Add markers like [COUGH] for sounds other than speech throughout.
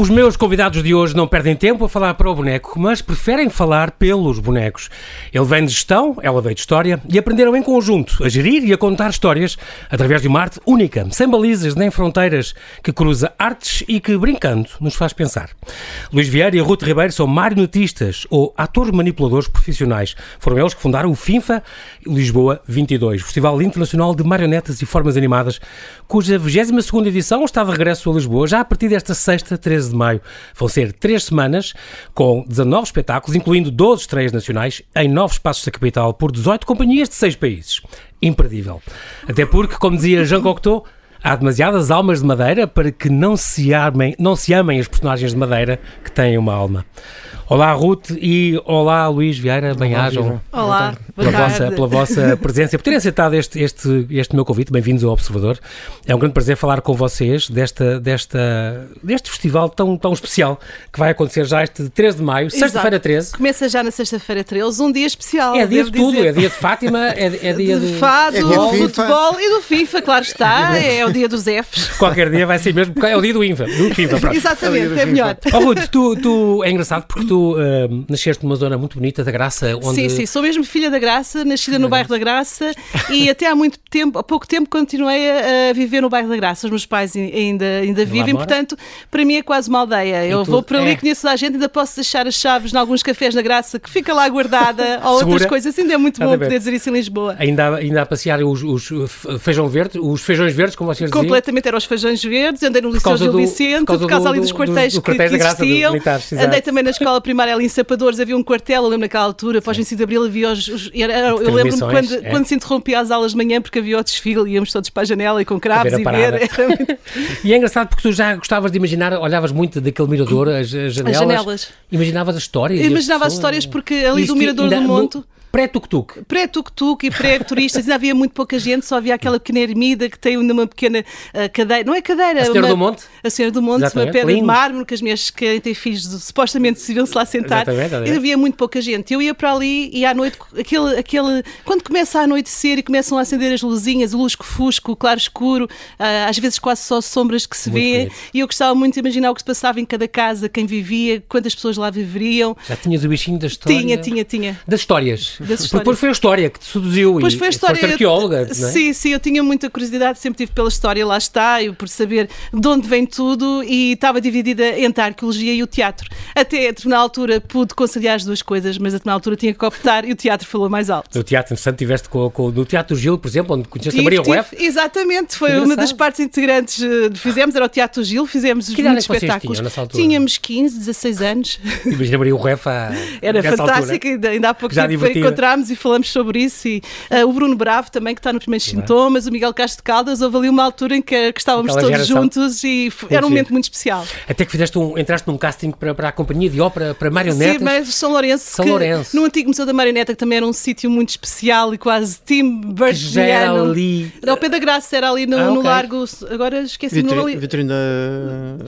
Os meus convidados de hoje não perdem tempo a falar para o boneco, mas preferem falar pelos bonecos. Ele vem de gestão, ela veio de história e aprenderam em conjunto a gerir e a contar histórias através de uma arte única, sem balizas nem fronteiras, que cruza artes e que, brincando, nos faz pensar. Luís Vieira e Ruth Ribeiro são marionetistas ou atores manipuladores profissionais. Foram eles que fundaram o FINFA Lisboa 22, Festival Internacional de Marionetas e Formas Animadas, cuja 22ª edição está de regresso a Lisboa já a partir desta sexta, 13 de maio. Vão ser três semanas com 19 espetáculos, incluindo 12 estreias nacionais, em nove espaços da capital, por 18 companhias de seis países. Imperdível. Até porque, como dizia Jean Cocteau, Há demasiadas almas de madeira para que não se amem, não se amem as personagens de madeira que têm uma alma. Olá, Ruth, e olá, Luís Vieira, bem-ajam. Olá, pela vossa, pela vossa [LAUGHS] presença, por terem aceitado este, este, este meu convite. Bem-vindos ao Observador. É um grande prazer falar com vocês desta, desta, deste festival tão, tão especial que vai acontecer já este 13 de maio, sexta-feira 13. Começa já na sexta-feira 13, um dia especial. É dia de tudo, dizer. é dia de Fátima, é, é dia de, de fado, é do futebol e do FIFA, claro está, é o dia dos Fs. [LAUGHS] Qualquer dia vai ser mesmo, porque é o dia do INFA, do FIFA. Pronto. Exatamente, é, é melhor. Oh, Ruth, tu, tu, é engraçado porque tu uh, nasceste numa zona muito bonita da Graça. Onde... Sim, sim, sou mesmo filha da Graça, nascida no bairro da Graça e até há muito tempo, há pouco tempo, continuei a, a, viver no bairro da Graça. Os meus pais ainda, ainda vivem, portanto, para mim é quase uma aldeia. E Eu tu, vou para ali, é. conheço a gente, ainda posso deixar as chaves em alguns cafés da Graça que fica lá guardada [LAUGHS] ou outras coisas. Ainda é muito bom poder dizer isso em Lisboa. Ainda, ainda a passear os, os feijão verde, os feijões verdes, como vocês diziam? Completamente, eram os feijões verdes, andei no Liceu Gil Vicente, por causa, por causa do, ali dos quartéis do, que, que existiam. Andei também na escola primária ali em Sapadores, havia um quartel, eu lembro naquela altura, após o 25 de Abril havia os... os era, eu lembro-me quando, é. quando se interrompia as aulas de manhã porque havia o desfile, íamos todos para a janela e com cravos e ver. Muito... [LAUGHS] e é engraçado porque tu já gostavas de imaginar, olhavas muito daquele mirador, as, as janelas. As janelas. Imaginavas as histórias. Imaginava as, as histórias porque ali do mirador do Monte... No Pré-tuk-tuk. Pré-tuk-tuk e [LAUGHS] pré-turistas. Ainda havia muito pouca gente, só havia aquela pequena ermida que tem uma pequena uh, cadeira. Não é cadeira. A Senhora uma, do Monte? A Senhora do Monte, Exatamente. uma pedra Lindo. de mármore que as minhas que têm filhos supostamente se iam-se lá sentar. E havia muito pouca gente. Eu ia para ali e à noite, aquele, aquele, quando começa a anoitecer e começam a acender as luzinhas, o lusco-fusco, o claro-escuro, uh, às vezes quase só sombras que se muito vê. Bonito. E eu gostava muito de imaginar o que se passava em cada casa, quem vivia, quantas pessoas lá viveriam. Já tinhas o bichinho da história? Tinha, tinha, tinha. Das histórias. Das histórias. Porque foi a história que te seduziu pois e foi a história, foste arqueóloga, eu, é? Sim, sim, eu tinha muita curiosidade, sempre tive pela história, lá está, eu por saber de onde vem tudo e estava dividida entre a arqueologia e o teatro. Até a determinada altura pude conciliar as duas coisas, mas a determinada altura tinha que optar e o teatro falou mais alto. No teatro, interessante, tiveste com, com, no Teatro Gil, por exemplo, onde conheceste tive, a Maria Rueff. Exatamente, foi uma das partes integrantes uh, fizemos, era o Teatro Gil, fizemos que muitos é espetáculos. Tinham, Tínhamos 15, 16 anos. Imagina a Maria Rueff Era fantástico, ainda há pouco Já tempo encontrámos e falamos sobre isso e uh, o Bruno Bravo também, que está nos primeiros sintomas, o Miguel Castro de Caldas, houve ali uma altura em que, que estávamos Aquela todos juntos e era um momento muito especial. Até que fizeste um, entraste num casting para, para a companhia de ópera, para marionetas. Sim, mas São Lourenço, São Lourenço. no antigo Museu da Marioneta, que também era um sítio muito especial e quase Tim Burton. era ali. Era ao pé da Graça, era ali no, ah, okay. no Largo, agora esqueci-me. Vitri, Vitrina...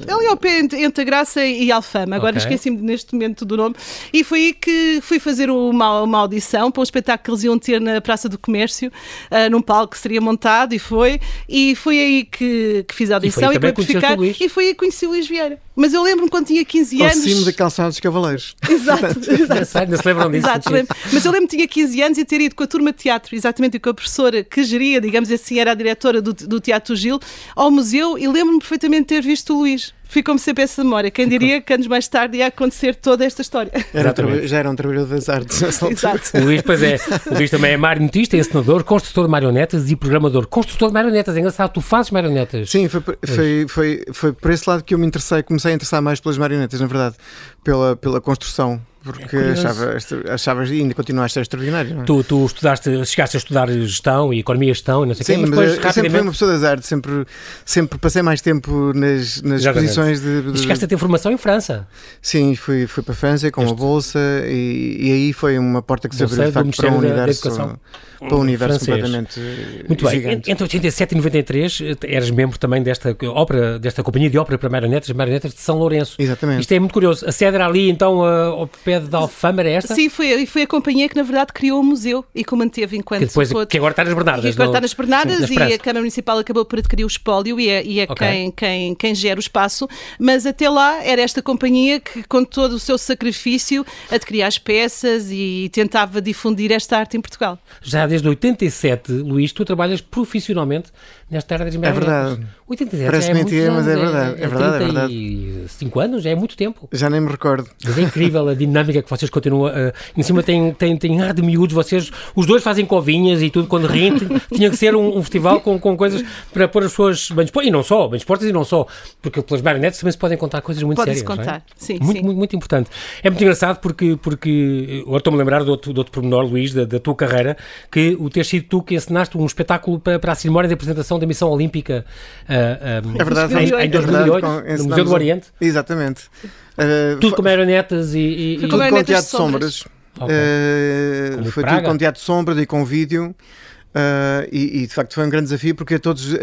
Ali ao pé entre, entre a Graça e Alfama, agora okay. esqueci-me neste momento do nome. E foi aí que fui fazer uma, uma audição para um espetáculo que eles iam ter na Praça do Comércio, uh, num palco que seria montado, e foi. E foi aí que, que fiz a audição e, e para ficar. E foi aí que conheci o Luís Vieira. Mas eu lembro-me quando tinha 15 anos. Cimo da calçada dos Cavaleiros. Exato. [LAUGHS] exato. Não se lembram disso? Exato, lembro. Mas eu lembro-me que tinha 15 anos e ter ido com a turma de teatro, exatamente com a professora que geria, digamos assim, era a diretora do, do Teatro Gil, ao museu e lembro-me perfeitamente de ter visto o Luís ficou-me sempre essa memória. Quem Ficou. diria que anos mais tarde ia acontecer toda esta história? Era já era um trabalhador das artes. Exato. O Luís, pois é, o Luís também é marionetista, encenador, construtor de marionetas e programador. Construtor de marionetas, é engraçado, tu fazes marionetas. Sim, foi, foi, foi, foi por esse lado que eu me interessei, comecei a interessar mais pelas marionetas, na verdade, pela, pela construção porque é achava, achavas e ainda continuaste a ser extraordinário. Não é? tu, tu estudaste, chegaste a estudar gestão e economia e gestão e não sei o quê, mas depois mas rapidamente... sempre fui uma pessoa das artes, sempre, sempre passei mais tempo nas, nas posições de, de... E chegaste a ter formação em França. Sim, fui, fui para a França com este... uma bolsa e, e, aí foi uma porta que se abriu de facto para um universo para um universo francês. completamente Muito bem. Gigante. Entre 87 e 93 eras membro também desta ópera, desta companhia de ópera para marionetas, marionetas de São Lourenço. Exatamente. Isto é muito curioso. A sede era ali então ao pé pé de Alfama, era esta? Sim, foi, foi a companhia que na verdade criou o museu e que o manteve enquanto... Que, depois, que agora está nas Bernardas. Que agora está nas Bernardas sim, e a Câmara Municipal acabou por adquirir o espólio e é, e é okay. quem, quem, quem gera o espaço, mas até lá era esta companhia que com todo o seu sacrifício adquiria as peças e tentava difundir esta arte em Portugal. Já desde 87, Luís, tu trabalhas profissionalmente nesta área das É verdade. 87 Parece é mentira, mas é verdade. É, é verdade, é verdade. 5 anos, é muito tempo. Já nem me recordo. Mas é incrível a dinâmica [LAUGHS] que vocês continuam. Uh, em cima tem, tem, tem ar de miúdos, vocês, os dois fazem covinhas e tudo quando riem. [LAUGHS] Tinha que ser um, um, festival com, com coisas para pôr as pessoas bem dispostas. E não só, bem dispostas e não só. Porque pelas marionetes também se podem contar coisas muito Pode sérias. Pode-se contar, é? sim, muito, sim. Muito, muito importante. É muito engraçado porque, porque agora estou-me a lembrar de outro, de outro pormenor, Luís, da, da, tua carreira, que o ter sido tu que ensinaste um espetáculo para, para a cerimónia de apresentação da missão olímpica uh, um, é verdade, em, em 2008, é no Museu do Oriente. Exatamente. Uh, tudo com marionetas e, e, tudo com teatro de sombras. Okay. Uh, foi tudo com teatro de sombras e com vídeo. Uh, e, e, de facto foi um grande desafio porque todos, uh,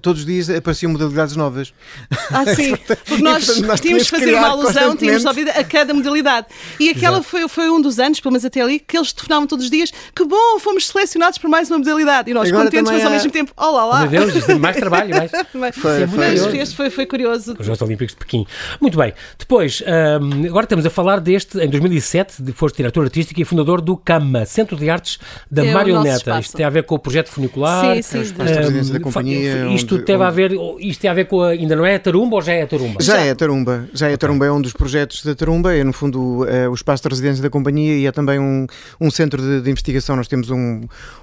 todos os dias apareciam modalidades novas. Ah, [LAUGHS] sim, porque nós, portanto, nós tínhamos que fazer uma alusão, tínhamos ouvido a cada modalidade. E aquela foi, foi um dos anos, pelo menos até ali, que eles telefonavam todos os dias: que bom, fomos selecionados para mais uma modalidade. E nós Agora contentes, mas ao mesmo tempo, olá lá. Meu Deus, mais trabalho, mais. [LAUGHS] foi, foi, foi, este foi, foi curioso. Os Jogos Olímpicos de Pequim. Muito bem, depois, um, agora estamos a falar deste, em 2007, foste diretor artístico e fundador do CAMA, Centro de Artes da é Marioneta. Isto tem a ver com o projeto funicular. Sim, sim. Um, da companhia. Isto onde, teve onde... a ver, isto tem a ver com a, ainda não é a Tarumba ou já é a Tarumba? Já, já. é a Tarumba. Já é a Tarumba, é um dos projetos da Tarumba, é no fundo é o espaço de residência da companhia e é também um, um centro de, de investigação. Nós temos um,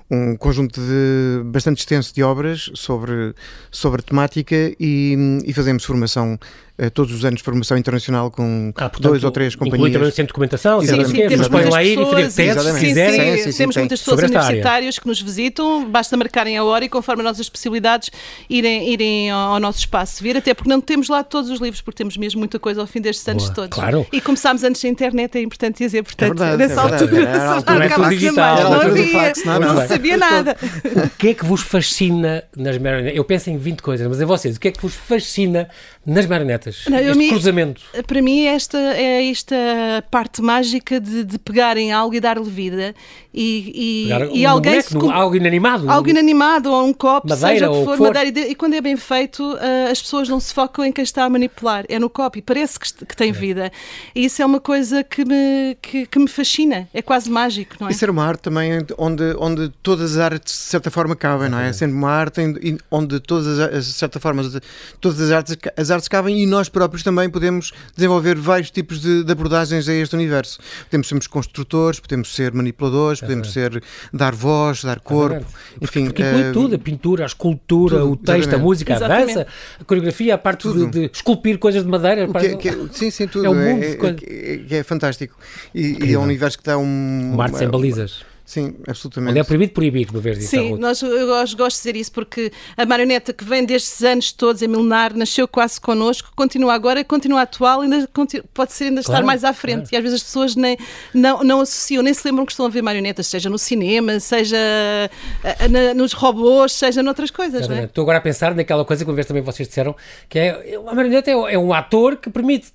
um conjunto de, bastante extenso de obras sobre, sobre a temática e, e fazemos formação todos os anos formação internacional com ah, portanto, dois ou três companhias. Também centro de documentação, sim, sim, temos podem lá ir e fazer testes se quiserem. Sim, sim, temos muitas pessoas universitárias que nos visitam, basta marcarem a hora e conforme as nossas possibilidades irem, irem ao nosso espaço vir, até porque não temos lá todos os livros, porque temos mesmo muita coisa ao fim destes anos Boa, todos. Claro. E começámos antes da internet, é importante dizer, portanto, é verdade, nessa é altura, era, era, era, era tudo digital, mais, não, havia, fax, não, sabia nada. O que é que vos fascina nas marionetas? Eu penso em 20 coisas, mas é vocês, o que é que vos fascina nas marionetas? Não, este me, cruzamento. Para mim, esta é esta parte mágica de, de pegarem algo e dar-lhe vida e, e, um e alguém boneco, se, algo inanimado. Algo inanimado, ou um copo, madeira, seja o que for, for, madeira. E quando é bem feito, uh, as pessoas não se focam em quem está a manipular, é no copo e parece que, que tem é. vida. E isso é uma coisa que me, que, que, me fascina, é quase mágico, não é? E ser uma arte também onde, onde todas as artes, de certa forma, cabem, não é? Sendo uma arte onde todas as, de certa forma, todas as artes, as artes cabem e nós próprios também podemos desenvolver vários tipos de, de abordagens a este universo. Podemos ser construtores, podemos ser manipuladores, podemos ser dar voz, dar corpo, enfim. Porque inclui uh, tudo, a pintura, a escultura, tudo, o texto, exatamente. a música, exatamente. a dança, a coreografia, a parte de, de, esculpir coisas de madeira. Que, é, que, é, [LAUGHS] sim, sim, tudo. É, um mundo é, é, é fantástico. E, e, é um universo que dá um... Uma arte sem balizas. Sim, absolutamente. Onde é proibido proibir, vez disso. Sim, nós, eu gosto, gosto de dizer isso porque a marioneta que vem destes anos todos, a milenar, nasceu quase connosco, continua agora, continua atual, ainda pode ser ainda claro, estar mais à frente. Claro. E às vezes as pessoas nem, não, não associam, nem se lembram que estão a ver marionetas, seja no cinema, seja na, nos robôs, seja noutras coisas. É? Estou agora a pensar naquela coisa que uma vez também vocês disseram, que é a marioneta é, é um ator que permite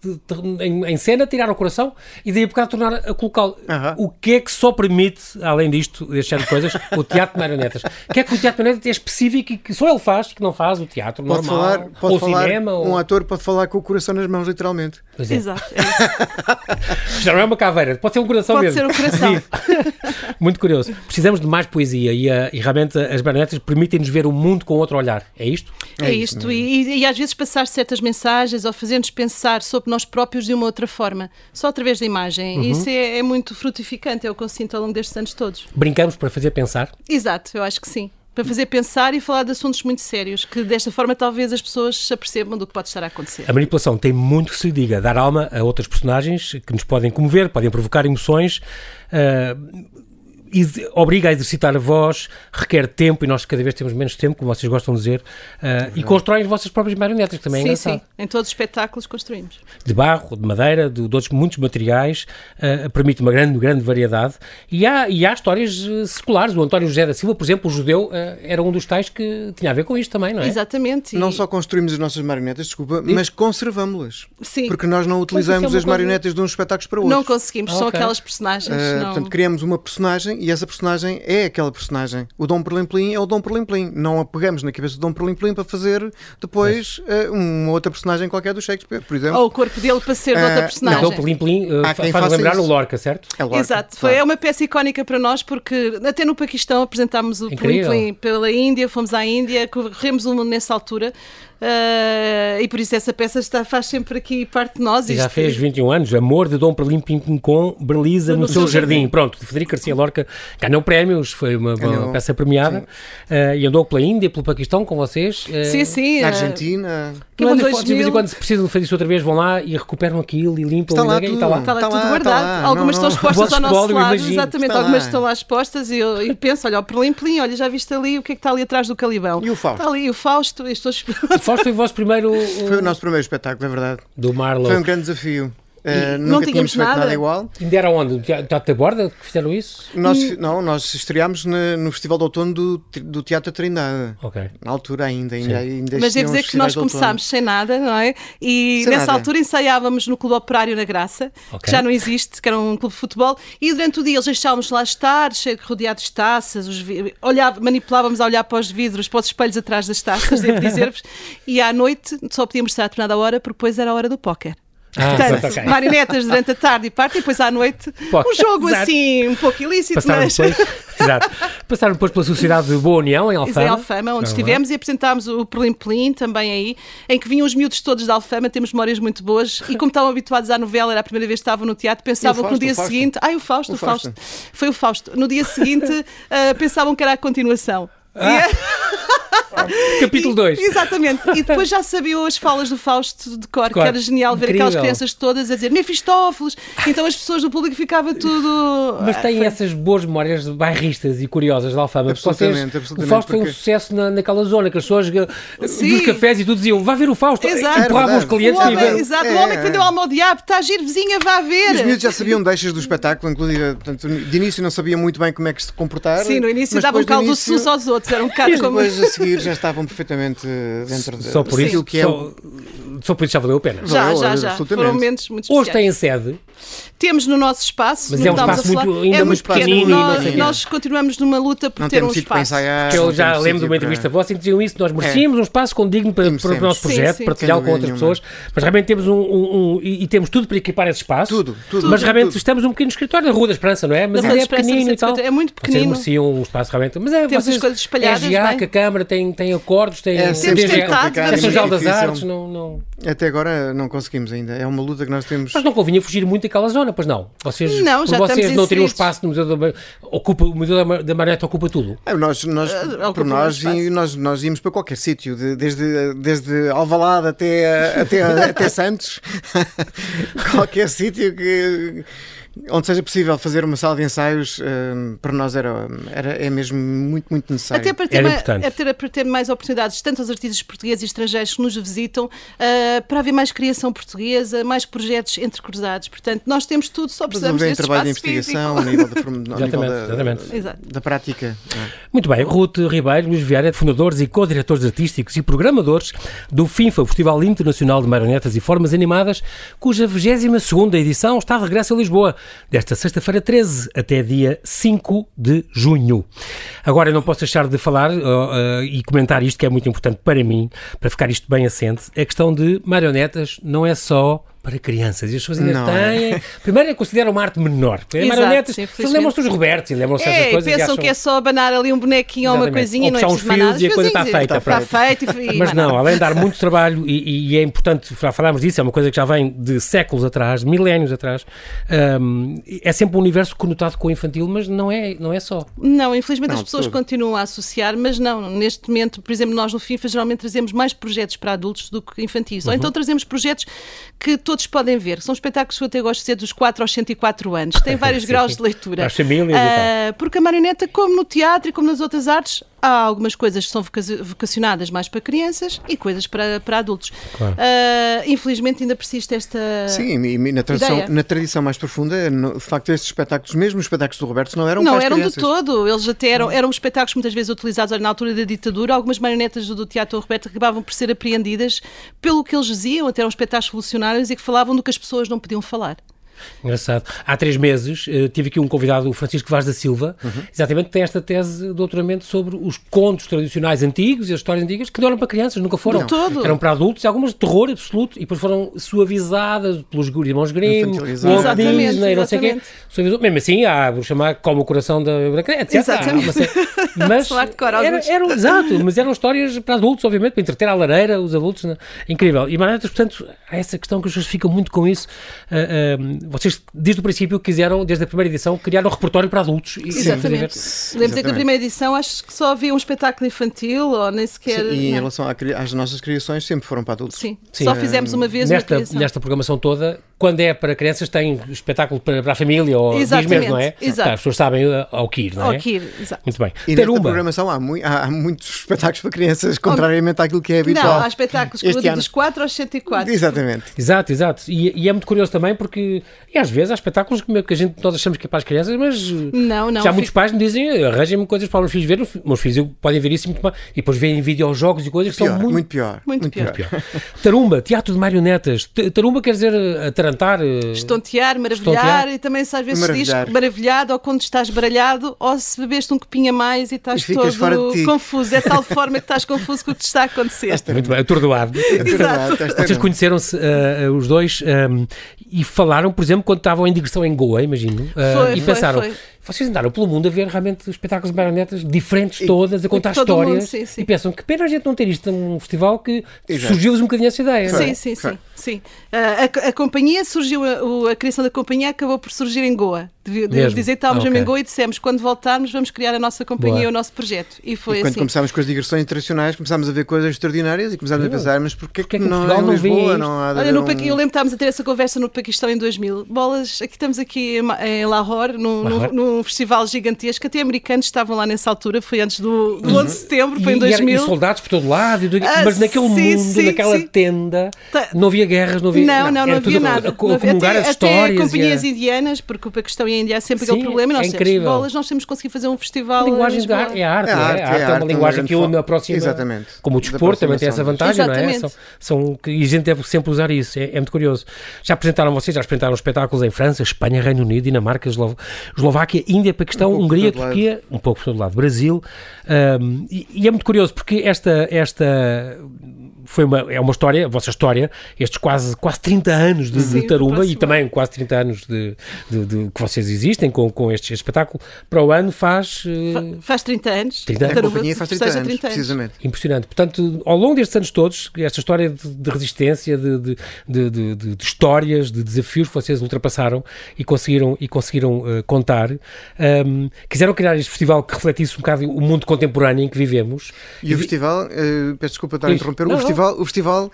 em, em, cena tirar o coração e daí a bocado tornar a colocá-lo. O que é que só permite, além além disto, deste género de coisas, o teatro de marionetas. O que é que o teatro de marionetas é específico e que só ele faz, que não faz o teatro pode normal, falar, pode ou falar, cinema. Um ou... ator pode falar com o coração nas mãos, literalmente. Pois é. Exato. É [LAUGHS] Já não é uma caveira, pode ser um coração pode mesmo. Pode ser um coração. [LAUGHS] Muito curioso. Precisamos de mais poesia e, a, e realmente as marionetas permitem-nos ver o mundo com outro olhar. É isto? É, é isto. E, e, às vezes passar certas mensagens ou fazer-nos pensar sobre nós próprios de uma outra forma, só através da imagem. Uhum. Isso é, é muito frutificante, é o que eu sinto ao longo destes anos todos. Brincamos para fazer pensar? Exato, eu acho que sim. Para fazer pensar e falar de assuntos muito sérios, que desta forma talvez as pessoas se apercebam do que pode estar a acontecer. A manipulação tem muito que se diga, dar alma a outras personagens que nos podem comover, podem provocar emoções. Uh, obriga a exercitar a voz, requer tempo e nós cada vez temos menos tempo, como vocês gostam de dizer, uh, e constroem as vossas próprias marionetas, que também sim, é engraçado. Sim, em todos os espetáculos construímos. De barro, de madeira, de, de outros muitos materiais, uh, permite uma grande, grande variedade. E há, e há histórias uh, seculares. O António José da Silva, por exemplo, o judeu, uh, era um dos tais que tinha a ver com isto também, não é? Exatamente. Não só construímos as nossas marionetas, desculpa, mas conservamos-las. Sim. Porque nós não utilizamos é as marionetas de uns espetáculos para outros. Não conseguimos, ah, são okay. aquelas personagens. Uh, não... Portanto, criamos uma personagem e essa personagem é aquela personagem. O Dom Perlim Plim é o Dom Perlim Plim. Não a pegamos na cabeça do Dom Perlim Plim para fazer depois uh, uma outra personagem qualquer do Shakespeare, por exemplo. Ou o corpo dele para ser de outra personagem. Não, o Perlim Plim uh, faz lembrar isso. o Lorca, certo? É Lorca, Exato. Foi claro. uma peça icónica para nós porque até no Paquistão apresentámos o Perlim Plim pela Índia, fomos à Índia, corremos nessa altura. Uh, e por isso essa peça está, faz sempre aqui parte de nós. E já fez 21 anos, Amor de Dom Perlim com Berliza no, no, seu jardim. jardim. Pronto, Federico Garcia Lorca ganhou prémios, foi uma, uma peça premiada uh, e andou pela Índia, pelo Paquistão com vocês. Uh, sim, sim. Na Argentina. Que fotos, de vez em quando se precisam fazer isso outra vez, vão lá e recuperam aquilo e limpam. Está lá, tudo, está lá. Está lá, está tudo lá, guardado. Lá. Algumas não, estão expostas ao nosso lado, exatamente. Está algumas lá. estão lá expostas e eu, eu penso, olha, o Perlim Plim, olha, já viste ali o que é que está ali atrás do Calibão. E o Fausto? Está ali o Fausto. Estou... Foi o vosso primeiro foi o nosso primeiro espetáculo, é verdade. Do Marlow. Foi um grande desafio. Uh, não tínhamos feito nada. nada. igual. Ainda era onde? Teatro da Borda que fizeram isso? Nós, hum. Não, nós estreámos no, no Festival de Outono do, do Teatro Trindade. Ok. Na altura ainda. ainda, ainda Mas devo dizer que nós começámos sem nada, não é? E sem nessa nada. altura ensaiávamos no Clube Operário na Graça, okay. que já não existe, que era um clube de futebol, e durante o dia eles deixávamos lá estar, cheio, rodeados de taças, os, olhava, manipulávamos a olhar para os vidros, para os espelhos atrás das taças, devo [LAUGHS] dizer-vos, e à noite só podíamos estar a determinada hora, porque depois era a hora do póquer. Ah, Portanto, okay. marionetas durante a tarde e parte, e depois à noite um jogo Exato. assim, um pouco ilícito, Passaram mas... Depois, Exato. Passaram depois pela Sociedade de Boa União, em Alfama. Em Alfama, onde estivemos e apresentámos o Perlim Plim também aí, em que vinham os miúdos todos de Alfama, temos memórias muito boas, e como estavam habituados à novela, era a primeira vez que estavam no teatro, pensavam Fausto, que no dia seguinte... Ai, o Fausto, o, o Fausto. Fausto. Foi o Fausto. No dia seguinte, uh, [LAUGHS] pensavam que era a continuação. Ah. [LAUGHS] [LAUGHS] Capítulo 2. Exatamente. E depois já sabiam as falas do Fausto de cor, que era genial ver Incrível. aquelas crianças todas a dizer Mefistófeles. Então as pessoas do público ficava tudo. Mas têm Foi... essas boas memórias bairristas e curiosas de Alfama. Absolutamente, vocês, absolutamente. O Fausto porque... foi um sucesso na, naquela zona, que as pessoas Sim. dos cafés e tudo diziam: vá ver o Fausto. Exato. Empurravam os clientes o homem, ver... Exato, é, o homem que vendeu alma ao diabo, está a giro, vizinha, vá ver. E os miúdos já sabiam deixas do espetáculo, inclusive, portanto, de início não sabiam muito bem como é que se comportar. Sim, no início davam um caldo início... uns aos outros, era um bocado [LAUGHS] como. Depois a seguir já estavam perfeitamente dentro de, só por isso que é só, só por isso já valeu a pena. Já, já, já. Foram momentos muito especiais. Hoje tem sede. Temos no nosso espaço. Mas é um espaço muito, ainda é muito pequenino. Nós, nós, continuamos numa luta por não ter um espaço. Ensaiar, que eu já lembro de uma entrevista para... vossa em que diziam isso. Nós merecíamos é. um espaço condigno para, para o nosso projeto, partilhá-lo com outras pessoas. Mas realmente temos um, um, um e, e, temos tudo para equipar esse espaço. Tudo, tudo. Mas realmente tudo. estamos um pequeno escritório da Rua da Esperança, não é? Mas ainda é pequenino e tal. É muito pequenino. Vocês mereciam um espaço realmente. Mas é, temos vocês, as coisas espalhadas. É GA, que a Câmara tem, tem acordos, tem. É, temos tentado. É São das Artes, não, não. Até agora não conseguimos ainda. É uma luta que nós temos. Mas não convinha fugir muito daquela zona, pois não? Vocês, não, já vocês não teriam espaço no Museu da ocupa O Museu da Marioneta ocupa tudo? É, nós, nós, uh, por nós, nós, nós íamos para qualquer sítio, de, desde, desde Alvalade até, até, até Santos. [LAUGHS] qualquer sítio que onde seja possível fazer uma sala de ensaios, uh, para nós era, era, é mesmo muito, muito necessário. Até para ter, uma, ter, para ter mais oportunidades, tanto aos artistas portugueses e estrangeiros que nos visitam, uh, para haver mais criação portuguesa, mais projetos entrecruzados. Portanto, nós temos tudo, só precisamos deste trabalho de investigação físico. a nível, [LAUGHS] da, nível da, da, prática. É. Muito bem, Ruth Ribeiro, Luís Vieira, fundadores e co-diretores artísticos e programadores do FINFA, o Festival Internacional de Marionetas e Formas Animadas, cuja 22 edição está de regresso a Lisboa desta sexta-feira 13 até dia 5 de junho. Agora eu não posso deixar de falar uh, uh, e comentar isto que é muito importante para mim, para ficar isto bem assente, a questão de marionetas não é só para crianças. E as pessoas ainda não têm. É. Primeiro é consideram uma arte menor. Exato, marionetas, lembram-se dos Robertos e lembram-se é, dessas coisas. pensam acham... que é só abanar ali um bonequinho ou uma coisinha, ou não é uns fios e a coisa está feita. Está feita e, Mas não, além de dar muito trabalho, e, e, é importante falarmos disso, é uma coisa que já vem de séculos atrás, milénios atrás, um, é sempre um universo conotado com o infantil, mas não é, não é só. Não, infelizmente não, as pessoas tudo. continuam a associar, mas não, neste momento, por exemplo, nós no FIFA geralmente trazemos mais projetos para adultos do que infantis. Uhum. Ou então trazemos projetos que todos todos podem ver. São espetáculos que eu até gosto de ser dos 4 aos 104 anos. Tem [LAUGHS] vários graus de leitura. As famílias uh, e. Porque a marioneta, como no teatro e como nas outras artes, há algumas coisas que são vocacionadas mais para crianças e coisas para, para adultos. Claro. Uh, infelizmente ainda persiste esta. Sim, e na tradição, na tradição mais profunda, no, de facto, estes espetáculos, mesmo os espetáculos do Roberto, não eram Não eram crianças. de todo. Eles até eram, eram espetáculos muitas vezes utilizados na altura da ditadura. Algumas marionetas do, do Teatro Roberto acabavam por ser apreendidas pelo que eles diziam, até eram espetáculos revolucionários e que falavam do que as pessoas não podiam falar. Engraçado. Há três meses uh, tive aqui um convidado, o Francisco Vaz da Silva, uhum. exatamente tem esta tese de doutoramento sobre os contos tradicionais antigos e as histórias antigas que não eram para crianças, nunca foram. Não. Todo. Eram para adultos e algumas de terror absoluto e depois foram suavizadas pelos irmãos Grimm, Walt Disney, não sei o quê. Mesmo assim, há, vou chamar como o coração da, da etc. Exatamente. mas, [LAUGHS] era, eram, exato, mas eram histórias para adultos, obviamente, para entreter à lareira os adultos. Né? Incrível. E, Manetas, portanto, há essa questão que as pessoas ficam muito com isso. Uh, uh, vocês, desde o princípio, quiseram, desde a primeira edição, criar um repertório para adultos. Exatamente. Lembro que na primeira edição acho que só havia um espetáculo infantil ou nem sequer. Sim, e em relação às nossas criações, sempre foram para adultos. Sim, Sim. só fizemos uma vez nesta, uma nesta programação toda, quando é para crianças, tem espetáculo para, para a família ou diz mesmo, não é? Exato. Tá, as pessoas sabem uh, ao que ir, não é? Ao que ir, exato. Muito bem. E nesta programação há, mu há, muitos espetáculos para crianças, contrariamente àquilo que é habitual. Não, há espetáculos que dos 4 aos 104. Exatamente. Exato, exato. E, e, é muito curioso também porque, e às vezes, há espetáculos que, que a gente, nós achamos que é para as crianças, mas não, não, já muitos pais me dizem, arranjem-me coisas para os meus filhos verem, meus filhos podem ver isso muito mais, e depois veem videojogos e coisas pior, que são muito, muito pior. Muito, muito pior. pior. [LAUGHS] Tarumba, teatro de marionetas. Tarumba quer dizer eh, atarantar. Eh, Estontear, maravilhar, Estontear. e também se às vezes diz maravilhado, ou quando estás baralhado, ou se bebeste um copinho a mais e estás e todo confuso. É de tal forma que estás [LAUGHS] confuso com o que te está a acontecer. Muito bem, atordoado. Vocês conheceram-se uh, os dois um, e falaram, por exemplo, quando estavam em digressão em Goa, imagino, uh, foi, e pensaram. Foi, foi vocês andaram pelo mundo a ver realmente espetáculos de marionetas diferentes e, todas, a contar histórias mundo, sim, sim. e pensam que pena a gente não ter isto num festival que surgiu-vos um bocadinho essa ideia. Sim, é? sim, sim, sim. Uh, a, a, companhia surgiu, a, a, criação da companhia acabou por surgir em Goa. Devo dizer que estávamos ah, okay. em Goa e dissemos quando voltarmos vamos criar a nossa companhia, Boa. o nosso projeto. E foi e quando assim. começámos com as digressões internacionais, começámos a ver coisas extraordinárias e começámos a pensar, mas porquê que, que não, não, Lisboa, não há Olha, no um... Eu lembro que estávamos a ter essa conversa no Paquistão em 2000. Bolas, aqui estamos aqui em Lahore, num, num, num festival gigante gigantesca, até americanos estavam lá nessa altura, foi antes do, do 11 de setembro, foi e, em 2000. E, era, e soldados por todo lado, e, ah, mas naquele sim, mundo, sim, naquela sim. tenda, tá. não havia guerras, não havia Não, não, não, havia nada. A, a, a comungar as histórias. Até companhias a... indianas, porque a questão em Índia é sempre aquele problema, nós é incrível. bolas, nós temos que conseguir fazer um festival. A linguagem da arte, é arte, é, arte, é, arte, é, uma linguagem que me aproxima. Exatamente. Como o desporto também tem essa vantagem, não é? São, são, e a gente deve sempre usar isso, é, é muito curioso. Já apresentaram vocês, já apresentaram espetáculos em França, Espanha, Reino Unido, Dinamarca, Eslováquia, Índia, Paquistão, Hungria, Turquia, um pouco por todo lado, Brasil, um, e, e, é muito curioso porque esta, esta foi uma, é uma história, a vossa história, estes quase, quase 30 anos de, Sim, de Tarumba e também quase 30 anos de, de, de, que vocês existem com, com este, espetáculo, para o ano faz... Uh, faz 30 anos. 30 anos. A companhia faz 30 anos, 30 anos, precisamente. Impressionante. Portanto, ao longo destes anos todos, esta história de, resistência, de, de, histórias, de desafios que vocês ultrapassaram e conseguiram, e conseguiram uh, contar, um, quiseram criar este festival que refletisse um bocado o mundo contemporâneo em que vivemos. E, e o festival, uh, peço desculpa estar a interromper, não, o festival, o festival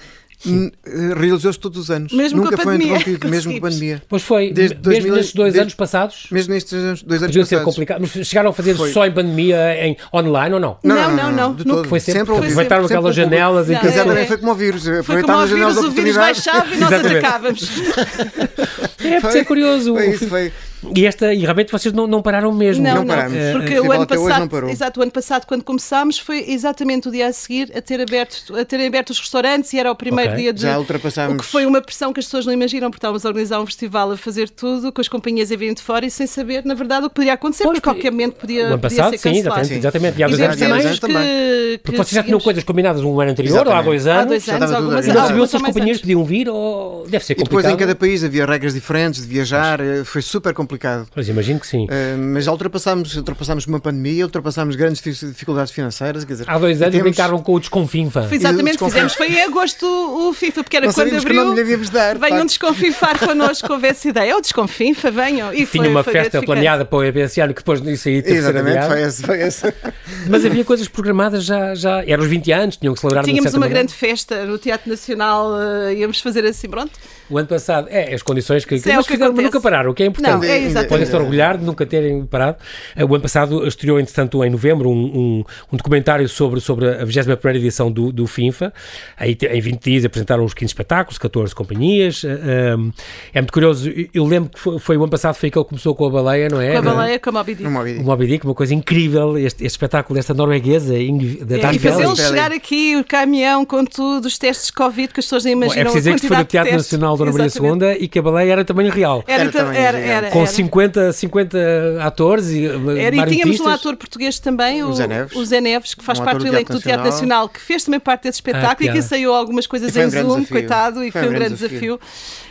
eh, realizou-se todos os anos. Mesmo Nunca foi interrompido, [LAUGHS] mesmo com a pandemia. Pois foi, desde mesmo 2000, nestes dois desde, anos passados. Mesmo nestes dois, dois anos passados. ser complicado. Mas chegaram a fazer foi. só em pandemia, em online ou não? Não, não, não. não, de todo. Foi sempre, sempre aproveitaram sempre, aquelas sempre, janelas não, em que... Exatamente, foi como o vírus. Aproveitaram as janelas. O vírus baixava e nós atacávamos. [LAUGHS] É, por ser curioso. Foi isso, foi... E, esta, e realmente vocês não, não pararam mesmo. Não, não, paramos. Porque o ano passado, exato, o ano passado, quando começámos, foi exatamente o dia a seguir a ter aberto, a ter aberto os restaurantes e era o primeiro okay. dia de. Já ultrapassámos. O que foi uma pressão que as pessoas não imaginam, porque estávamos a organizar um festival a fazer tudo, com as companhias a virem de fora e sem saber, na verdade, o que poderia acontecer, pois, porque qualquer momento podia, o ano passado, sim, exatamente, exatamente. E há dois anos também. Que, porque vocês já tinham coisas combinadas um ano anterior, ou há dois anos. Há dois anos, algumas E não sabiam se as companhias podiam vir ou deve ser complicado. E depois em cada país havia regras diferentes de viajar, foi super complicado complicado. Mas imagino que sim. Uh, mas já ultrapassámos, ultrapassámos uma pandemia, ultrapassámos grandes dificuldades financeiras. Quer dizer, Há dois anos temos... brincaram com o desconfinfa. Exatamente, fizemos, foi em agosto o FIFA, porque era não quando abriu. Que não devíamos dar, venham desconfinfar [LAUGHS] connosco, houve essa ideia. Oh, desconfinfa, venham. E Tinha foi, uma foi festa planeada para o EBS ano que depois disso aí teve Exatamente, foi esse, foi esse. [LAUGHS] Mas havia coisas programadas já, já. Eram os 20 anos, tinham que celebrar Tínhamos uma maneira. grande festa no Teatro Nacional, uh, íamos fazer assim, pronto. O ano passado, é, as condições que, que, é que fizeram, nunca pararam, o que é importante. Não, é Podem-se orgulhar de nunca terem parado. Uh, o ano passado estreou, entretanto, em novembro, um, um, um documentário sobre, sobre a 21 edição do, do FINFA. Aí, em 20 dias apresentaram os 15 espetáculos, 14 companhias. Uh, é muito curioso, eu lembro que foi, foi, o ano passado foi que ele começou com a baleia, não é? Com a baleia, com o Moby Dick. O Moby Dick, uma coisa incrível, este, este espetáculo desta norueguesa, da é, E fazê-lo chegar aqui, o caminhão com tudo, os testes de Covid, que as pessoas nem imaginam. É preciso dizer que foi no Teatro Nacional Dona Maria II e que a baleia era tamanho real. Era, era, tamanho era, era Com 50, 50 atores e era, E tínhamos um ator português também, o, o Zé Neves, o Zé Neves que faz um parte do elenco do Teatro Nacional, que fez também parte desse espetáculo ah, e que ensaiou algumas coisas em um Zoom, desafio. coitado, e foi, foi um grande desafio. desafio.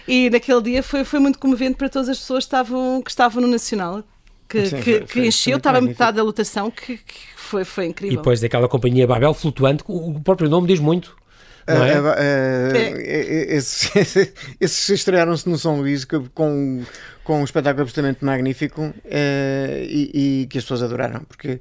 E naquele dia foi, foi muito comovente para todas as pessoas que estavam, que estavam no Nacional. Que, Sim, que, foi, que encheu, estava metade da lotação, que, que foi, foi incrível. E depois daquela companhia Babel flutuante, o próprio nome diz muito. Não é? é? esses, [LAUGHS] esses estrearam-se no São Luís com, com um espetáculo absolutamente magnífico e, e que as pessoas adoraram, porque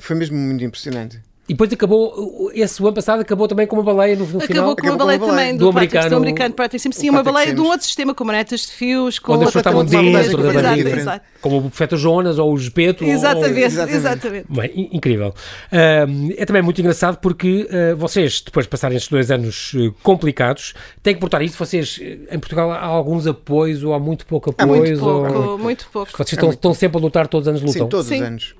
foi mesmo muito impressionante. E depois acabou, esse ano passado acabou também com uma baleia no, no acabou final. Com acabou com uma baleia também, do, do americano. Do americano Patrick Sims. Sim, uma baleia de um outro sistema, com manetas de fios, com... Onde as pessoas estavam dentro da barriga. Como o Profeta Jonas ou o Gepeto. Exatamente, ou... exatamente. exatamente. Bem, incrível. Uh, é também muito engraçado porque uh, vocês, depois de passarem estes dois anos uh, complicados, têm que portar isto. Vocês, em Portugal, há alguns apoios ou há muito pouco apoio? Há muito pouco, ou... muito pouco. Vocês estão, estão sempre a lutar, todos os anos lutam? Sim, todos Sim. os anos.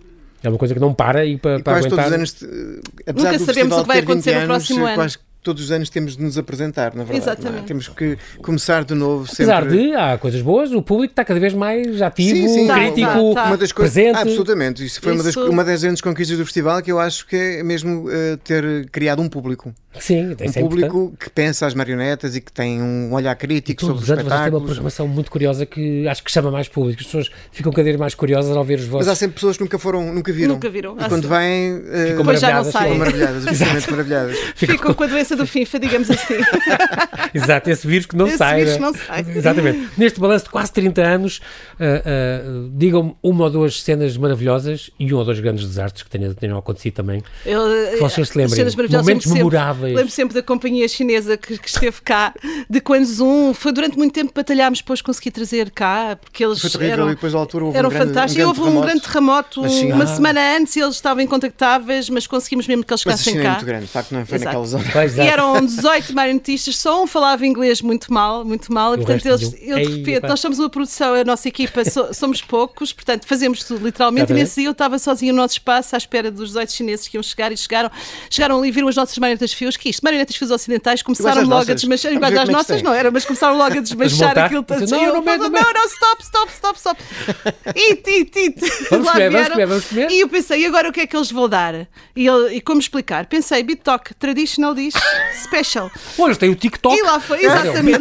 É uma coisa que não para e para, e para aguentar. Todos os anos, apesar Nunca sabemos o que vai acontecer no próximo ano. Quase todos os anos temos de nos apresentar, na verdade. É? Exatamente. É? Temos que começar de novo. Apesar sempre... de, há coisas boas, o público está cada vez mais ativo, sim, sim, crítico, tá, tá, tá. Uma das coisas, presente. Absolutamente. Isso foi Isso... Uma, das, uma das grandes conquistas do festival que eu acho que é mesmo uh, ter criado um público. Sim, um público importante. que pensa as marionetas e que tem um olhar crítico sobre os espetáculos. Têm uma programação muito curiosa que acho que chama mais público. As pessoas ficam cada vez mais curiosas ao ver os vossos. Mas há sempre pessoas que nunca foram, nunca viram. Nunca viram. E quando vêm, uh, ficam maravilhadas. [LAUGHS] Ficam maravilhadas, absolutamente maravilhadas. Ficam com a doença do FIFA, digamos assim. [LAUGHS] Exato, esse vírus que não esse sai. Vírus né? não sai. Exatamente. Neste balanço de quase 30 anos, uh, uh, digam-me uma ou duas cenas maravilhosas e um ou dois grandes desastres que tenham, tenham acontecido também. Eu, vocês se lembrem. Momentos memoráveis. Lembro sempre da companhia chinesa que, que, esteve cá, de quando Zoom. Foi durante muito tempo que batalhámos depois conseguir trazer cá, porque eles Foi eram, e depois, à altura, houve eram um grande, fantásticos. Um grande houve um grande terremoto uma semana antes e eles estavam incontactáveis, mas conseguimos mesmo que eles ficassem cá. A China é muito grande, de facto, não foi Exato. naquela zona. Pois, e eram 18 marionetistas, só um falava inglês muito mal, muito mal, e, e portanto eles, eu de repente, nós somos uma produção, a nossa equipa so, [LAUGHS] somos poucos, portanto fazemos tudo literalmente, e nesse dia eu estava sozinho no nosso espaço à espera dos 18 chineses que iam chegar e chegaram, chegaram ali, viram as nossas marionetas fios, que isto, marionetas fios ocidentais, começaram logo a desmanchar, igual às é nossas não era, mas começaram logo a desmanchar aquilo todo. Não, não, não, não, stop, stop, stop, stop. It, it, it. Vamos comer, vamos comer, vamos comer. E eu pensei, e agora o que é que eles vão dar? E, ele, e como explicar? Pensei, BitTalk, Traditional Dish Special. Olha, tem o TikTok. E lá foi, exatamente.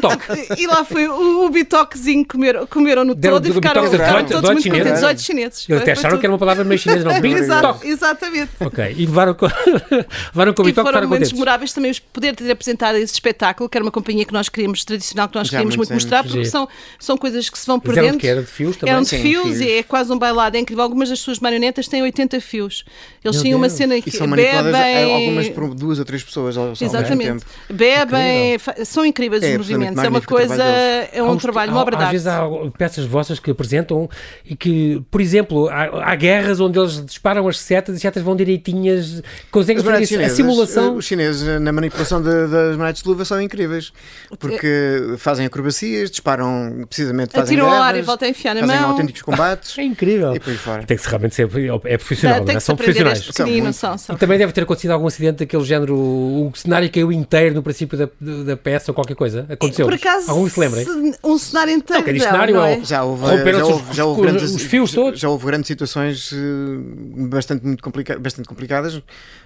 E lá foi o, o Bitoquezinho, comer, comeram no todo e ficaram todos muito contentes. 18 chineses. Eles até acharam que era uma palavra meio chinesa, não. Exato, exatamente. Ok, e levaram com, [LAUGHS] levaram com o Bitoque E foram momentos memoráveis também os poder ter apresentado esse espetáculo, que era uma companhia que nós queríamos, tradicional, que nós queríamos muito mostrar, porque são, são coisas que se vão perdendo. Era de fios também? Eram de fios e é quase um bailado, é incrível. Algumas das suas marionetas têm 80 fios. Eles tinham uma cena que bebem... algumas por duas ou três pessoas Exatamente. Bebem, são incríveis os movimentos. É uma coisa, é um trabalho, uma obra de Às vezes há peças vossas que apresentam e que, por exemplo, há, há guerras onde eles disparam as setas e as setas vão direitinhas, conseguem fazer isso, a simulação. Os chineses, na manipulação de, das manetes de luva, são incríveis, porque fazem acrobacias, disparam precisamente, fazem Atiram ao ar e voltam a enfiar na mão. autênticos combates. [LAUGHS] É incrível. E por aí fora. Tem que realmente ser, é profissional, tem é? que são profissionais. São, são. E também deve ter acontecido algum acidente daquele género, o cenário cenário caiu inteiro no princípio da, da peça ou qualquer coisa? Aconteceu? Por acaso, Algum se lembrem? Um cenário inteiro. Não, que cenário não, é? Já houve, já houve, já houve os, grandes, os fios todos? Já houve grandes situações eh, bastante, muito complica bastante complicadas.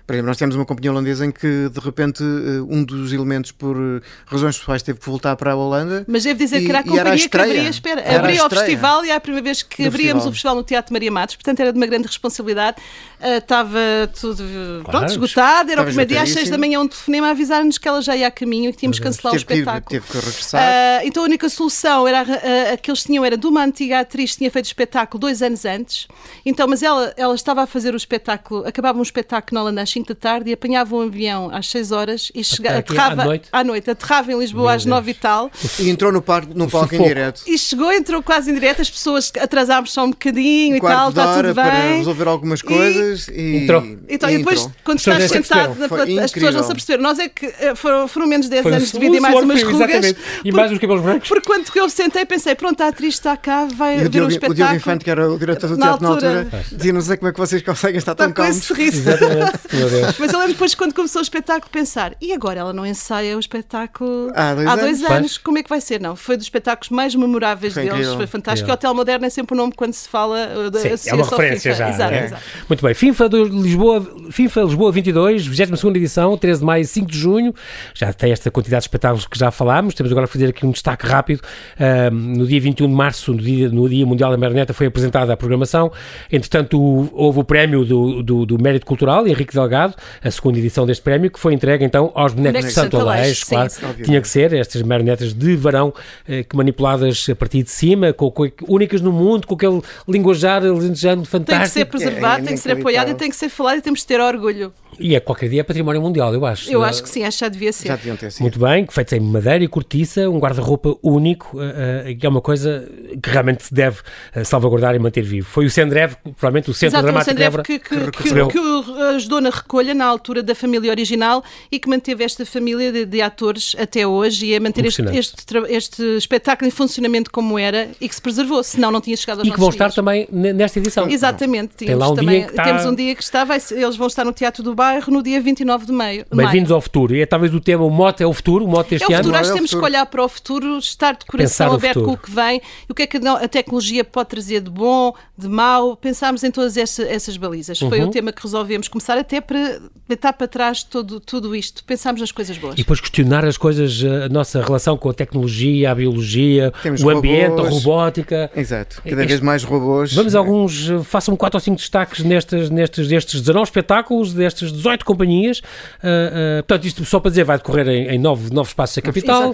Por exemplo, nós temos uma companhia holandesa em que de repente eh, um dos elementos por eh, razões pessoais teve que voltar para a Holanda. Mas devo dizer e, que era a companhia era a que abria, espera, abria o festival e é a primeira vez que abríamos festival. o festival no Teatro Maria Matos, portanto era de uma grande responsabilidade. Uh, estava tudo claro, pronto, esgotado, era o primeiro dia às seis da manhã um telefonema a avisar-nos que ela já ia a caminho e que tínhamos que cancelar teve o espetáculo. Teve que regressar. Uh, então a única solução era uh, a que eles tinham era de uma antiga atriz que tinha feito o espetáculo dois anos antes. Então, mas ela, ela estava a fazer o espetáculo, acabava um espetáculo na Holanda às 5 da tarde e apanhava um avião às 6 horas e chegava, aterrava à noite. à noite, aterrava em Lisboa Meu às 9 e tal. E entrou no, parque, no palco em direto. E chegou, entrou quase em direto, as pessoas atrasámos só um bocadinho um e tal, está tudo bem. para resolver algumas coisas e, e entrou. Então, e depois, quando estás sentado na as pessoas não se aperceberam. Nós é que eh, foram, foram menos 10 anos de vida e mais umas rugas. Exatamente. E mais uns cabelos brancos. Porque quando eu sentei, pensei, pronto, a atriz está cá, vai ver um espetáculo. O Diogo Infante, que era o diretor do teatro na altura, dizia, não sei como é que vocês conseguem estar tão calmos. Exatamente. [LAUGHS] Mas eu lembro depois, quando começou o espetáculo, pensar, e agora ela não ensaia o espetáculo há dois, há dois anos? anos. Como é que vai ser? Não, foi dos espetáculos mais memoráveis foi deles, incrível. foi fantástico. O Hotel Moderno é sempre o um nome quando se fala uh, da Sim, É uma referência FIFA. já. Exato, é. exato. Muito bem. FIFA, de Lisboa, FIFA Lisboa 22, 22 edição, 13 de maio, 5 de junho. Já tem esta quantidade de espetáculos que já falámos. Temos agora a fazer aqui um destaque rápido. Uh, no dia 21 de março, no dia, no dia Mundial da Marioneta, foi apresentada a programação. Entretanto, houve o prémio do, do, do, Mérito Cultural, Henrique Delgado, a segunda edição deste prémio, que foi entregue então aos bonecos de Santo Aleixo, claro. Sim, tinha que ser, estas marionetas de varão, eh, que manipuladas a partir de cima, com, com, únicas no mundo, com aquele linguajar alentejando fantástico. Tem que ser preservado, é, é tem que ser apoiado e tem que ser falado e temos de ter orgulho. E é qualquer dia é património mundial, eu acho. Eu acho que sim, acho que já devia ser. Já deviam ter sido. Muito bem, feito em madeira e cortiça, um guarda-roupa único, uh, uh, que é uma coisa que realmente se deve salvaguardar e manter vivo. Foi o Sendrev, provavelmente o Centro Exato, Dramático o Sendrev que, que, que, que, que ajudou na recolha na altura da família original e que manteve esta família de, de atores até hoje e a manter este, este, este, espetáculo em funcionamento como era e que se preservou, senão não tinha chegado aos E que vão estar também nesta edição. Exatamente. Tem lá um também, dia que está... Temos um dia que está, vai, eles vão estar no Teatro do Bairro no dia 29 29 de maio. Bem-vindos ao futuro. E é talvez o tema, o mote é o futuro, o mote deste é o futuro, ano. Acho que temos que olhar para o futuro, estar de coração aberto com o que vem e o que é que a tecnologia pode trazer de bom, de mau. Pensámos em todas essa, essas balizas. Uhum. Foi o tema que resolvemos começar até para deitar para trás todo, tudo isto. Pensámos nas coisas boas. E depois questionar as coisas, a nossa relação com a tecnologia, a biologia, temos o ambiente, robôs. a robótica. Exato. Cada vez mais robôs. Vamos a alguns, façam 4 ou 5 destaques nestes, nestes, destes 19 espetáculos, destas 18 companhias. Uh, Uh, portanto, isto só para dizer, vai decorrer em, em nove, nove espaços da capital,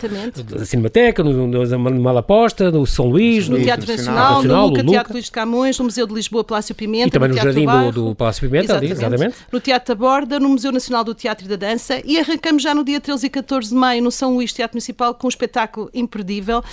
na Cinemateca, no, no, no Malaposta, no São Luís, no, no Teatro Nacional, Nacional, no Luca, Teatro Luís de Camões, no Museu de Lisboa, Palácio Pimenta, e também no, no Jardim do, do, Palácio Pimenta, exatamente. Ali, exatamente. No Teatro da Borda, no Museu Nacional do Teatro e da Dança e arrancamos já no dia 13 e 14 de maio no São Luís Teatro Municipal com um espetáculo imperdível. Uh,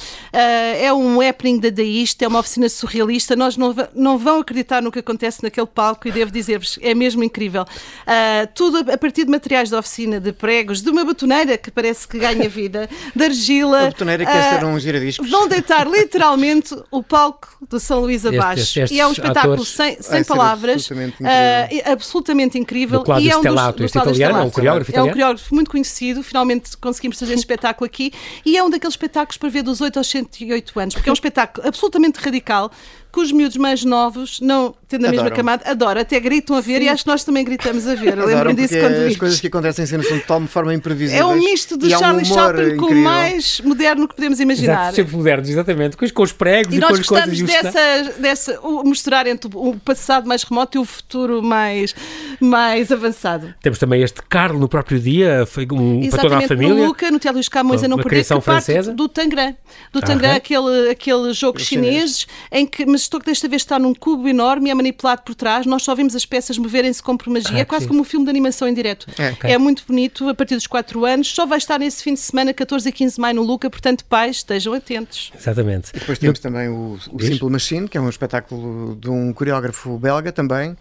é um happening dadaísta, é uma oficina surrealista. Nós não, não vão acreditar no que acontece naquele palco e devo dizer-vos, é mesmo incrível. Uh, tudo a partir de materiais da oficina, de pregos, de uma betoneira que parece que ganha vida, de argila. Uma betoneira que uh, quer ser um giradiscos. Vão deitar literalmente o palco de São Luís abaixo. Estes, estes e é um espetáculo atores... sem, sem palavras, absolutamente incrível. Uh, absolutamente incrível. Do e é um Stellato, dos, este italiano, é um coreógrafo italiano. É um coreógrafo muito conhecido, finalmente conseguimos fazer este espetáculo aqui e é um daqueles espetáculos para ver dos 8 aos 108 anos, porque é um [LAUGHS] espetáculo absolutamente radical, que os miúdos mais novos, não tendo a mesma camada, adoram, até gritam a ver Sim. e acho que nós também gritamos a ver. [LAUGHS] Lembro-me disso quando vi. As coisas que acontecem em cena são de tal forma imprevisíveis. É um misto de Charlie um Chaplin com o mais moderno que podemos imaginar. Exato, sempre moderno, exatamente, com os, com os pregos e, e com as coisas. E nós gostamos dessa, dessa, o misturar entre o passado mais remoto e o futuro mais, mais avançado. Temos também este Carlo no próprio dia, foi um, para toda a família. no Luca, no Teatro dos Camões, a não perder, que francesa. do Tangram. Do Tangram, aquele, aquele jogo chinês, em que, mas estou que desta vez está num cubo enorme e é manipulado por trás. Nós só vimos as peças moverem-se como por magia. Ah, é quase sim. como um filme de animação em direto. É, okay. é muito bonito, a partir dos 4 anos. Só vai estar nesse fim de semana, 14 a 15 de maio, no Luca. Portanto, pais, estejam atentos. Exatamente. E depois temos também o, o Simple Machine, que é um espetáculo de um coreógrafo belga também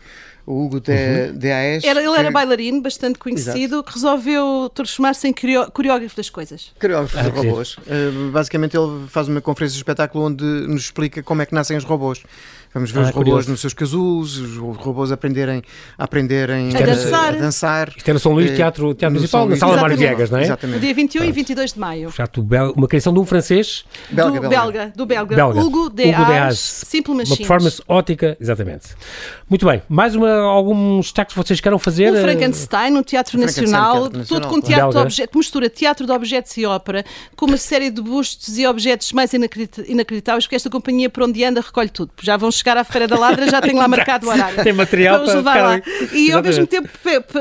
o Hugo de, uhum. de Aes. Era, ele era bailarino, bastante conhecido, Exato. que resolveu transformar-se em coreógrafo das coisas. Coreógrafo ah, de robôs. Uh, basicamente, ele faz uma conferência de espetáculo onde nos explica como é que nascem os robôs. Vamos ver ah, os robôs curioso. nos seus casulos, os robôs aprenderem, aprenderem a, dançar. a, dançar. Isto era São Luís, Teatro, teatro Municipal, na Sala Mário Viegas, não é? Exatamente. Dia 21 Pronto. e 22 de maio. uma criação de um francês. Belga, do belga. do belga. belga. Hugo de Hugo Simple Machines. Uma performance ótica, exatamente. Muito bem. Mais uma, alguns destaques que vocês queiram fazer? O Frankenstein, no Teatro Nacional, tudo com teatro de objetos, mistura teatro de objetos e ópera, com uma série de bustos e objetos mais inacreditáveis, porque esta companhia, por onde anda, recolhe tudo. Já vão chegar à Feira da Ladra, já tem lá marcado o horário. Tem material Vamos para levar lá. E ao mesmo tempo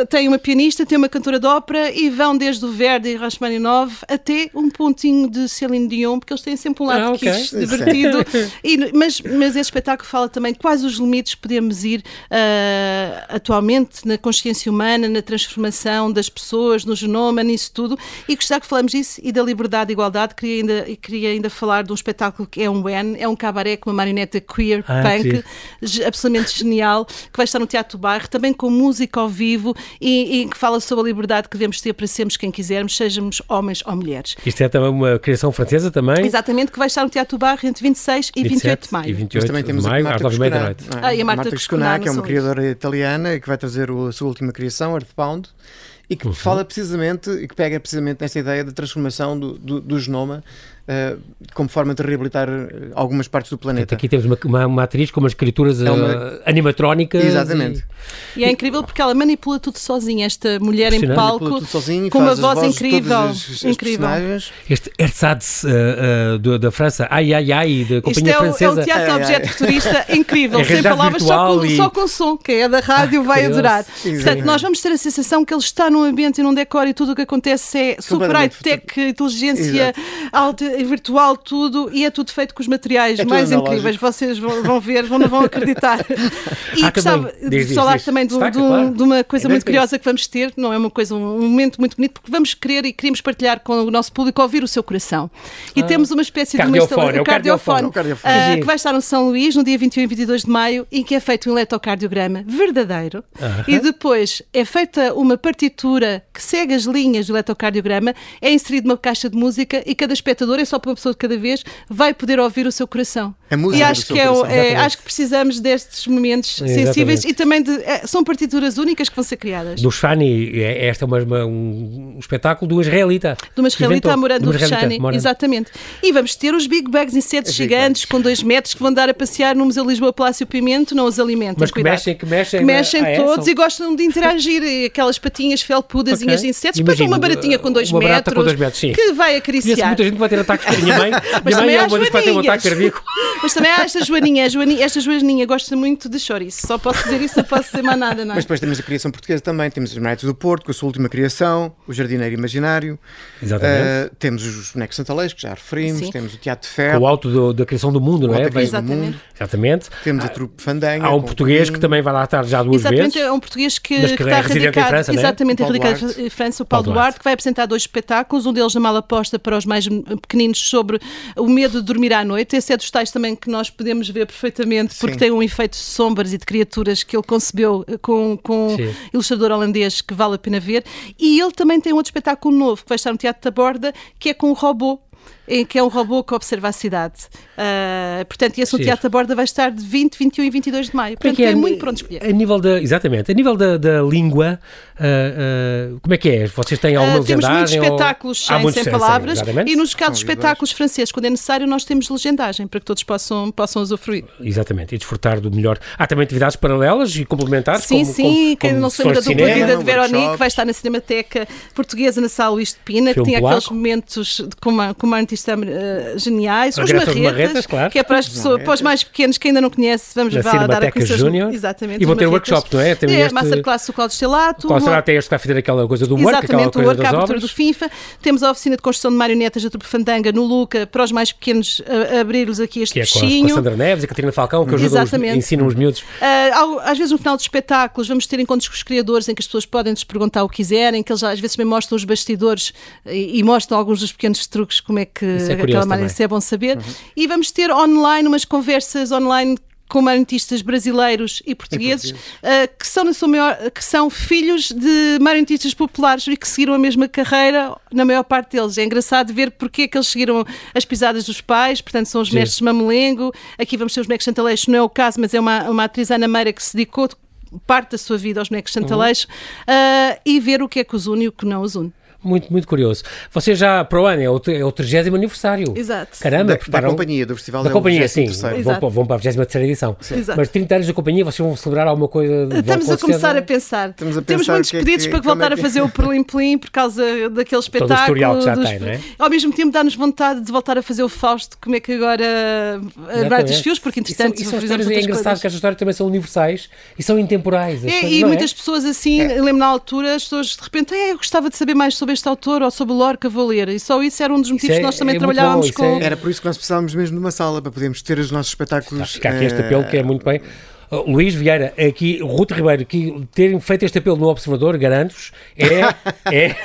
tem uma pianista, tem uma cantora de ópera e vão desde o Verdi e Rachmaninoff até um pontinho de Celine Dion, porque eles têm sempre um lado ah, okay. divertido. [LAUGHS] E, mas, mas esse espetáculo fala também de quais os limites podemos ir uh, atualmente na consciência humana, na transformação das pessoas, no genoma, nisso tudo. E gostar que falamos disso e da liberdade e igualdade. Queria ainda, queria ainda falar de um espetáculo que é um When, é um cabaré com uma marioneta queer ah, sim. absolutamente genial, que vai estar no Teatro Bairro, também com música ao vivo e, e, que fala sobre a liberdade que devemos ter para sermos quem quisermos, sejamos homens ou mulheres. Isto é também uma criação francesa também? Exatamente, que vai estar no Teatro Bairro entre 26 e 28 de maio. E 28 Mas também temos de maio, às 9 da noite. Ah, e a Marta, Marta Cuscuná, que é uma criadora italiana que vai trazer a sua última criação, Earthbound, e que uhum. fala precisamente, e que pega precisamente nesta ideia da transformação do, do, do genoma uh, como forma de reabilitar eh, algumas partes do planeta. Aqui temos uma, uma, uma atriz com umas criaturas é uma... uh, animatrónicas. Exatamente. E... e... é incrível porque ela manipula tudo sozinha, esta mulher em palco, sozinho, com uma voz incrível. As, incrível. Este Ersatz uh, uh, da França, ai ai ai, da companhia Isto é francesa. O, é o teatro ai, objeto ai. futurista [LAUGHS] incrível, é sem palavras, só com, e... só com som. Quem é da rádio ah, vai adorar. Portanto, nós vamos ter a sensação que ele está num ambiente e num decor e tudo o que acontece é super high-tech, inteligência alta virtual tudo e é tudo feito com os materiais é mais incríveis. Vocês vão, vão ver, vão, não vão acreditar. [LAUGHS] E ah, gostava de falar também do, Destaca, do, claro. de uma coisa é muito curiosa que vamos ter, não é uma coisa, um momento muito bonito, porque vamos querer e queremos partilhar com o nosso público ouvir o seu coração. E ah. temos uma espécie de uma instalação, o cardiofone, uh, que vai estar no São Luís no dia 21 e 22 de maio e que é feito um eletrocardiograma verdadeiro. Uh -huh. E depois é feita uma partitura que segue as linhas do eletrocardiograma, é inserido uma caixa de música e cada espectador é só para uma pessoa de cada vez, vai poder ouvir o seu coração. A música e acho que, é, é, acho que precisamos destes momentos Exatamente. sensíveis e também de, é, são partituras únicas que vão ser criadas. Do Shani, é, esta é uma, uma, um espetáculo do israelita. Do israelita morando do Shani, exatamente. E vamos ter os Big Bags, insetos gigantes com dois metros que vão dar a passear no Museu Lisboa Palácio Pimento, não os alimentam. Mas que mexem, que mexem, que mexem ah, todos e gostam de interagir. aquelas patinhas felpudas okay. de insetos, para uma baratinha com dois metros, com dois metros que vai acariciar. Muita gente vai ter ataques com a minha mãe. Mas minha mãe é uma para ter um ataque cardíaco. Mas também há esta Joaninha, a Joaninha, esta Joaninha gosta muito de chouriço. Só posso dizer isso, não posso dizer mais nada, não é? Mas depois temos a criação portuguesa também. Temos os Marretos do Porto, com a sua última criação, o Jardineiro Imaginário. Exatamente. Uh, temos os bonecos santalês, que já referimos. Sim. Temos o Teatro de Ferro. Com o alto do, da criação do mundo, não é? Exatamente. Exatamente. Temos a trupe Fandanha. Há um português que também vai lá estar já duas Exatamente, vezes. Exatamente, é um português que, que, que está radicado, em França, exatamente, é? radicado em França, o Paulo, Paulo Duarte. Duarte, que vai apresentar dois espetáculos, um deles na mala posta para os mais pequeninos sobre o medo de dormir à noite. Esse é dos tais também que nós podemos ver perfeitamente, porque Sim. tem um efeito de sombras e de criaturas que ele concebeu eh, com, com um ilustrador holandês que vale a pena ver. E ele também tem um outro espetáculo novo que vai estar no Teatro da Borda, que é com o robô em que é um robô que observa a cidade. Uh, portanto, esse um teatro da borda vai estar de 20, 21 e 22 de maio. Portanto, tem é, muito pronto escolher. A nível da, exatamente, a nível da, da língua, uh, uh, como é que é? Vocês têm alguma uh, Temos muitos espetáculos sem, muitos sem palavras e nos casos de espetáculos franceses, quando é necessário, nós temos legendagem para que todos possam, possam usufruir. Exatamente, e desfrutar do melhor. Há também atividades paralelas e complementares? Sim, como, sim, como, quem como não se lembra da dupla vida de Veronique, vai estar na Cinemateca Portuguesa na Sala Luís de Pina, Filme que tinha aqueles momentos com uma, com uma artista uh, geniais. Os marretas, marretas claro. que é para, as pessoas, para os mais pequenos que ainda não conhecem, vamos lá dar a conhecer. Júnior. Exatamente. E vão ter workshops, não é? Tem é, este... Masterclass do Cláudio Estelato. O Cláudio Estelato é este que vai fazer aquela coisa do humor, Exatamente, o work, a abertura do FIFA. Temos a oficina de construção de marionetas da Trupe Fandanga no Luca, para os mais pequenos a, abrir-los aqui este que é bichinho. Com a Sandra Neves e a Catarina Falcão, que ajuda os, ensinam os miúdos. Uh, às vezes no final dos espetáculos vamos ter encontros com os criadores em que as pessoas podem nos perguntar o que quiserem, que eles às vezes também mostram os bastidores e, e mostram alguns dos pequenos truques, como é que é aquela marinha é bom saber. Uhum. E vamos ter online umas conversas online com marionetistas brasileiros e portugueses, uh, que, são, na sua maior, que são filhos de marionetistas populares e que seguiram a mesma carreira, na maior parte deles. É engraçado ver porque é que eles seguiram as pisadas dos pais, portanto, são os Sim. mestres Mamelengo. Aqui vamos ter os bonecos Santaleixo, não é o caso, mas é uma, uma atriz Ana Meira que se dedicou parte da sua vida aos bonecos Santaleixo uhum. uh, e ver o que é que os une e o que não os une muito, muito curioso. Você já, para o ano, é o, é o 30 aniversário. Exato. Caramba, da, preparam... da companhia, do festival. Da é companhia, sim. Vão, vão, para a 23 edição. Exato. Mas 30 anos da companhia, vocês vão celebrar alguma coisa? Estamos a começar a pensar. Estamos a pensar Temos muitos que, pedidos que, para que voltar é que... a fazer o Perlim Plim por causa daquele espetáculo. Todo o historial que já dos... tem, não é? Ao mesmo tempo, dá-nos vontade de voltar a fazer o Fausto, como é que agora vai dos fios, porque entretanto. Isso, isso é engraçado coisas. que estas histórias também são universais e são intemporais. É, e muitas pessoas assim, lembro na altura, as pessoas de repente, eu gostava de saber mais sobre este autor ou sobre Lorca Valer e só isso era um dos motivos é, que nós também é trabalhávamos com. É... Era por isso que nós precisávamos mesmo de uma sala para podermos ter os nossos espetáculos. Fica aqui este apelo que é muito bem. Uh, Luís Vieira, aqui, Ruto Ribeiro, que terem feito este apelo no Observador, garanto-vos, é, [LAUGHS] é,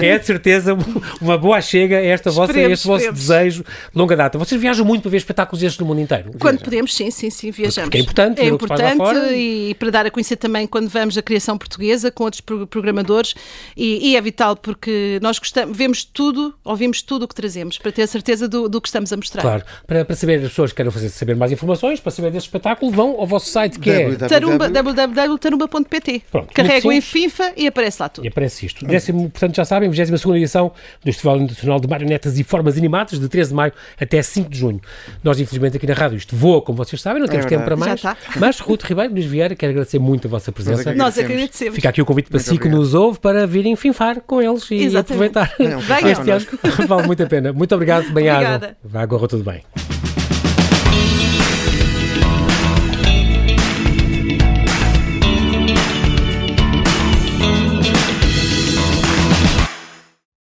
é de certeza uma boa chega a esta vossa, este vosso desejo de longa data. Vocês viajam muito para ver espetáculos destes no mundo inteiro? Quando podemos, sim, sim, sim, viajamos. Porque é importante, é importante e para dar a conhecer também quando vamos a criação portuguesa com outros programadores e, e, é vital porque nós gostamos, vemos tudo, ouvimos tudo o que trazemos para ter a certeza do, do que estamos a mostrar. Claro, para, para saber as pessoas que querem fazer, saber mais informações, para saber deste espetáculo, vão ao vosso site que é www.tarumba.pt. Carregam em FIFA e aparece lá tudo. E aparece isto. Décimo, portanto, já sabem, 22 edição do Festival Internacional de Marionetas e Formas Animadas, de 13 de maio até 5 de junho. Nós, infelizmente, aqui na rádio isto voa, como vocês sabem, não temos é tempo para mais. Mas, Ruth Ribeiro, Luís Vieira, quero agradecer muito a vossa presença. Nós agradecemos. Fica aqui o convite para si que nos ouve para virem finfar com eles e Exatamente. aproveitar não, [LAUGHS] este ano. [LAUGHS] Vale muito a pena. Muito obrigado, bem-aja. Vai agora tudo bem.